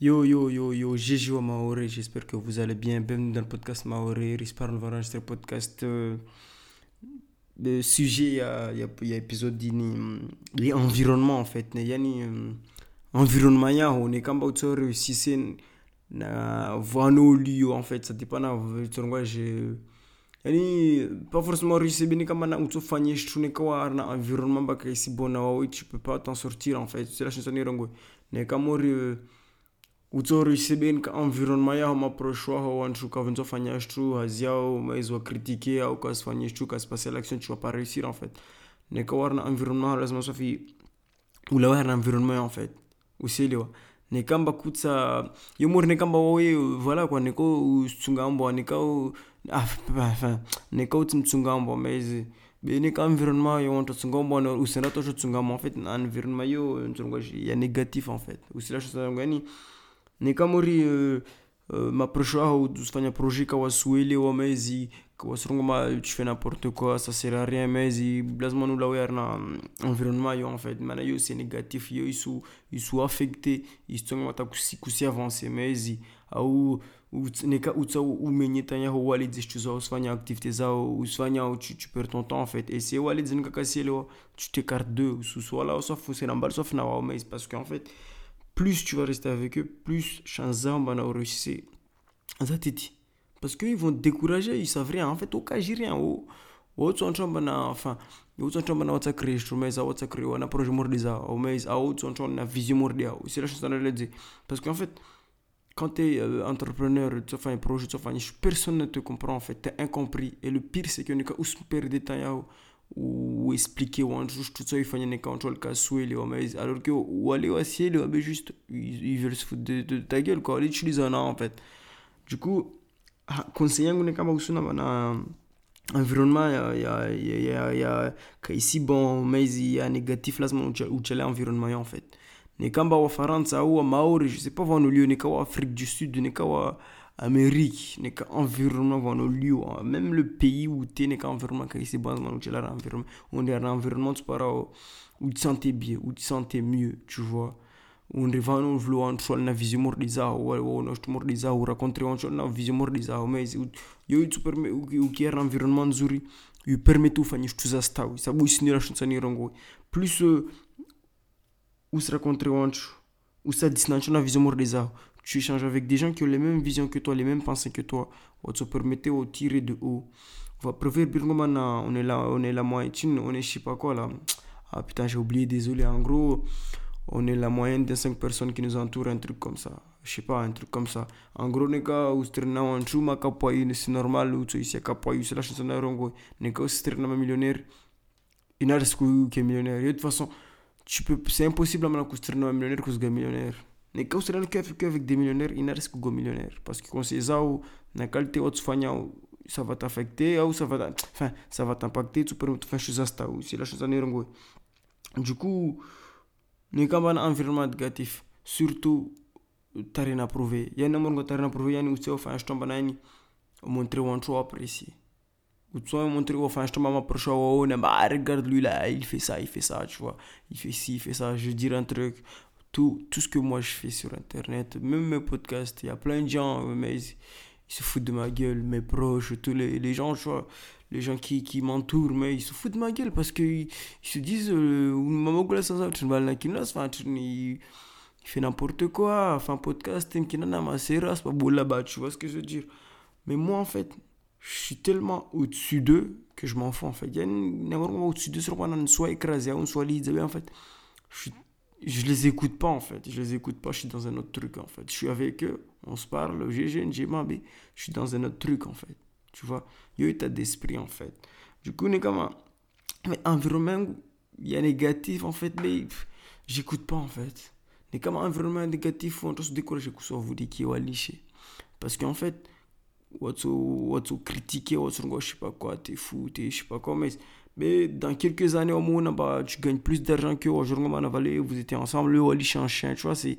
Yo, yo, yo, yo, GG au Maoré, j'espère que vous allez bien. Bienvenue dans le podcast Maoré. J'espère qu'on va enregistrer le podcast. Euh, le sujet, il y a, y a, y a épisode d'ini. L'environnement, en fait. Il y a. Environnement, il y a, on est comme autre réussissez na vano lieu, en fait. Ça dépend de je yani pas forcément réussir bien comme na utso fanye je ne quoi na environnement ba kai si bon tu peux pas t'en sortir en fait c'est la chanson ni rango ne kamori utsori seben ka environnement yao maproche wao wantu ka venzo fanya shtu haziao mais wa critiquer au ka fanya shtu ka se passer l'action tu vas pas réussir en fait. Environnement environnement en fait. Voilà quoi. Ne ko tsungambo ne ka ah enfin ne ka tsungambo mais be ne ka environnement en fait environnement négatif en fait kamuri uh, uh, mapresho aho usifanya projet kawa suele wa mezi kawa surunga tu fais n'importe quoi ça sert à rien mezi. Lazima nous la na environnement yo en fait. Mana yo c'est négatif yo isu isu affecté. Istonga mata kusi kusi avancer mezi. Au neka utsa umenyetanya ho wali zishtu zao usifanya activité zao usifanya tu, tu perds ton temps en fait. Et c'est wali zinka kasielo tu t'écartes d'eux. Soit là soit faut c'est n'ambal soit na wa mezi. Parce qu'en fait plus tu vas rester avec eux, plus chance bana réussir. Zatiti. Parce qu'ils vont te décourager, ils savent rien. En fait, au cas, rien. Au autre son bana, enfin, au son bana, what's créé, je mais ça, what's créé, on a projet mordiza, au mais, à autre son on a vision mordia. C'est la chose à le dire. Parce qu'en fait, quand tu es euh, entrepreneur, tu fais un projet, tu fais personne ne te comprend en fait, tu es incompris. Et le pire, c'est qu'on est qu'à perdre des temps un chose tout ça une contrôle cassou les mais alors que au ciel ou juste ils veulent se foutre de, ta gueule quoi. Utilisent un en fait. Du coup est comme usuna bana environnement ya ya ya ya ya ici bon mais il y a négatif environnement en fait. Ni kamba Maori je sais pas ni Afrique du Sud ni Amérique, n'est qu'un environnement dans nos lieux, même le pays où tu es, n'est qu'un environnement qui est bon, où tu environnement, on est un environnement où tu te sentais bien, où tu sentais mieux, tu vois. On est vraiment vouloir en choix la vision mordiza ou on a tout mordiza ou raconter en choix la vision mordiza mais ou qui est un environnement nzuri, il permet tout faire tout ça sta, ça bouge sinon la chance ni rongo. Plus ou se raconter en choix ou ça distance la vision mordiza tu échanges avec des gens qui ont les mêmes visions que toi, les mêmes pensées que toi. On te permettre de tirer de haut. Va préférer on est là, on est la moyenne, on est je sais pas quoi là. Ah putain, j'ai oublié, désolé. En gros, on est la moyenne des 5 personnes qui nous entourent, un truc comme ça. Je sais pas, un truc comme ça. En gros, n'est qu'à oustrena un chuma kapoyu, c'est normal, ou tu sais kapoyu, c'est la chanson d'un rongo. N'est qu'à oustrena millionnaire. Il n'a rien qui est millionnaire. de toute façon, tu peux, c'est impossible à me un millionnaire que ce millionnaire. Ne ka usirani qu'avec des millionnaires, il n'arrive que millionnaire. Parce que quand c'est ça, la qualité de ça va t'affecter, ou ça va, enfin, ça va t'impacter, tu peux faire chose à ça, c'est la chose à nérongo. Du coup, ne ka un environnement négatif, surtout, à prouver. Il y a un rien à prouver, il y a une outil, enfin, je tombe un, montrer ou un choix apprécié. Ou tu vois, montrer, enfin, je tombe à ma prochaine, oh, bah, regarde lui là, il fait ça, il fait ça, tu vois. Il fait ci, il fait ça, je dire un truc tout, tout ce que moi je fais sur Internet, même mes podcasts, il y a plein de gens, mais ils, se foutent de ma gueule, mes proches, tous les, les gens, vois, les gens qui, qui m'entourent, mais ils se foutent de ma gueule parce qu'ils ils se disent, euh, il fait n'importe quoi, enfin podcast, c'est pas là-bas, tu vois ce que je veux dire. Mais moi, en fait, je suis tellement au-dessus d'eux que je m'en fous, en fait. Il y a une au-dessus d'eux, soit écrasé, soit lisé, en fait. Je suis je les écoute pas en fait. Je les écoute pas, je suis dans un autre truc en fait. Je suis avec eux, on se parle, GG, je suis dans un autre truc en fait. Tu vois, il y a état d'esprit en fait. Du coup, on comme un mais environnement, il y a négatif en fait, mais j'écoute pas en fait. Mais comme environnement négatif, on se décourager que ça vous dit qu'il est liché. Parce qu'en fait, what's critiquer, what's je sais pas quoi, t'es fou, t'es je sais pas quoi, mais mais dans quelques années au moins, bah, tu gagnes plus d'argent que aujourd'hui, vous étiez ensemble, le Wally un chien, tu vois, c'est,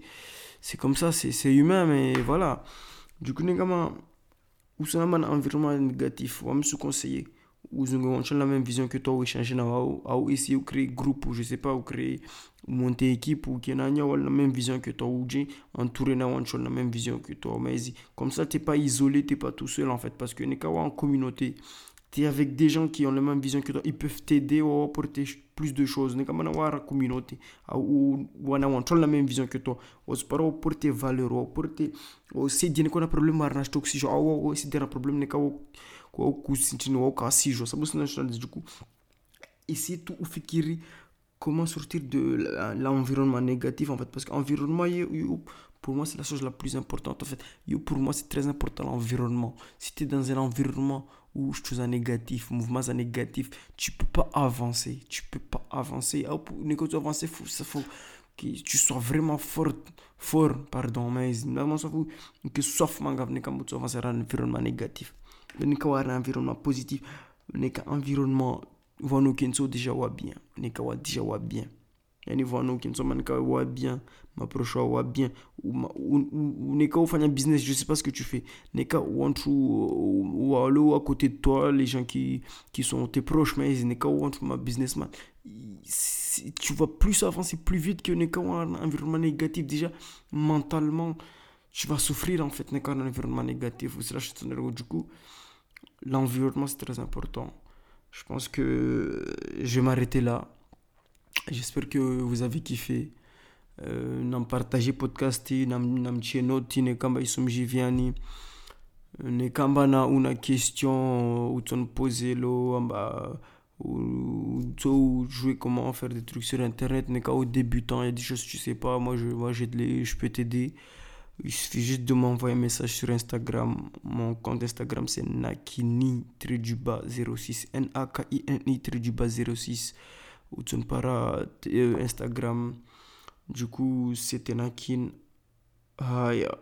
c'est comme ça, c'est, c'est humain, mais voilà. Du coup, comment, où c'est un environnement négatif, on va me conseiller. Vous avez la même vision que toi, ou échanger, ou essayer de créer groupe, ou je sais pas, ou créer, monter équipe, ou qui a la même vision que toi, ou entourer la même vision que toi. Mais comme ça, tu n'es pas isolé, tu n'es pas tout seul en fait, parce que n'est en communauté. Tu es avec des gens qui ont la même vision que toi, ils peuvent t'aider ou apporter plus de choses. N'est comme la communauté, ou la même vision que toi. Ou pas apporter valeur, ou apporter, ou c'est dire qu'on a problème à toxique, ou c'est un problème, n'est kwa kusintini wa ukasijwa sababu sina du coup. Essayer tout fikiri comment sortir de l'environnement négatif en fait? Parce que l'environnement pour moi c'est la chose la plus importante en fait. Pour moi c'est très important l'environnement. Si tu es dans un environnement suis un négatif mouvement négatif tu peux pas avancer tu peux pas avancer. Ah, pour tu avancer faut ça faut que tu sois vraiment fort fort pardon mais vraiment ça faut que sauf manga quand tu avances dans un environnement négatif. Nika un environnement positif. Nika environnement vanu kenso déjà wa bien. Déjà bien yani vanu kenso manika wa bien m'approche wa bien nika business je sais pas ce que tu fais nika wantu ou allo à côté de toi les gens qui qui sont tes proches mais nika wantu ma businessman tu vas plus avancer plus vite que nika un environnement négatif déjà mentalement tu vas souffrir en fait nika un environnement négatif ou cela du coup l'environnement c'est très important. Je pense que je vais m'arrêter là. J'espère que vous avez kiffé. Euh, nam partager podcast nam nam cheno tine kamba isumji viani euh, ne kamba na una question euh, ou ton poser lo amba ou jouer comment faire des trucs sur internet n'est qu'au débutant il y a des choses que tu sais pas moi je moi je, je peux t'aider. Il suffit juste de m'envoyer un message sur Instagram. Mon compte Instagram c'est nakini 06 n a k i n i 06 ou Utsumpara, e Instagram. Du coup, c'était Nakin. Haya.